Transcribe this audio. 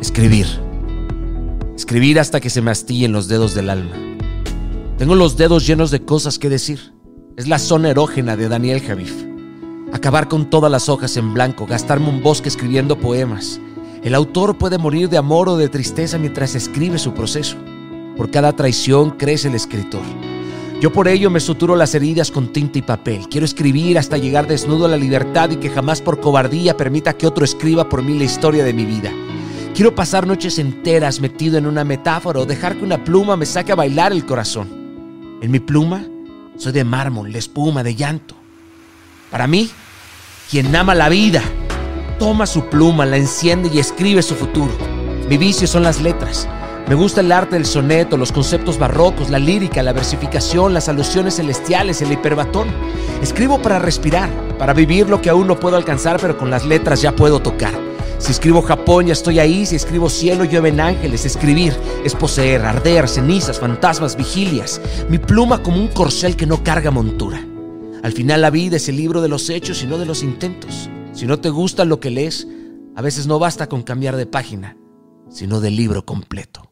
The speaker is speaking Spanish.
Escribir. Escribir hasta que se me astillen los dedos del alma. Tengo los dedos llenos de cosas que decir. Es la zona erógena de Daniel Javif. Acabar con todas las hojas en blanco, gastarme un bosque escribiendo poemas. El autor puede morir de amor o de tristeza mientras escribe su proceso. Por cada traición crece el escritor. Yo por ello me suturo las heridas con tinta y papel. Quiero escribir hasta llegar desnudo a la libertad y que jamás por cobardía permita que otro escriba por mí la historia de mi vida. Quiero pasar noches enteras metido en una metáfora o dejar que una pluma me saque a bailar el corazón. En mi pluma soy de mármol, de espuma, de llanto. Para mí, quien ama la vida, toma su pluma, la enciende y escribe su futuro. Mi vicio son las letras. Me gusta el arte del soneto, los conceptos barrocos, la lírica, la versificación, las alusiones celestiales, el hiperbatón. Escribo para respirar, para vivir lo que aún no puedo alcanzar, pero con las letras ya puedo tocar. Si escribo Japón, ya estoy ahí. Si escribo cielo, llueven ángeles. Escribir es poseer, arder, cenizas, fantasmas, vigilias. Mi pluma como un corcel que no carga montura. Al final la vida es el libro de los hechos y no de los intentos. Si no te gusta lo que lees, a veces no basta con cambiar de página, sino de libro completo.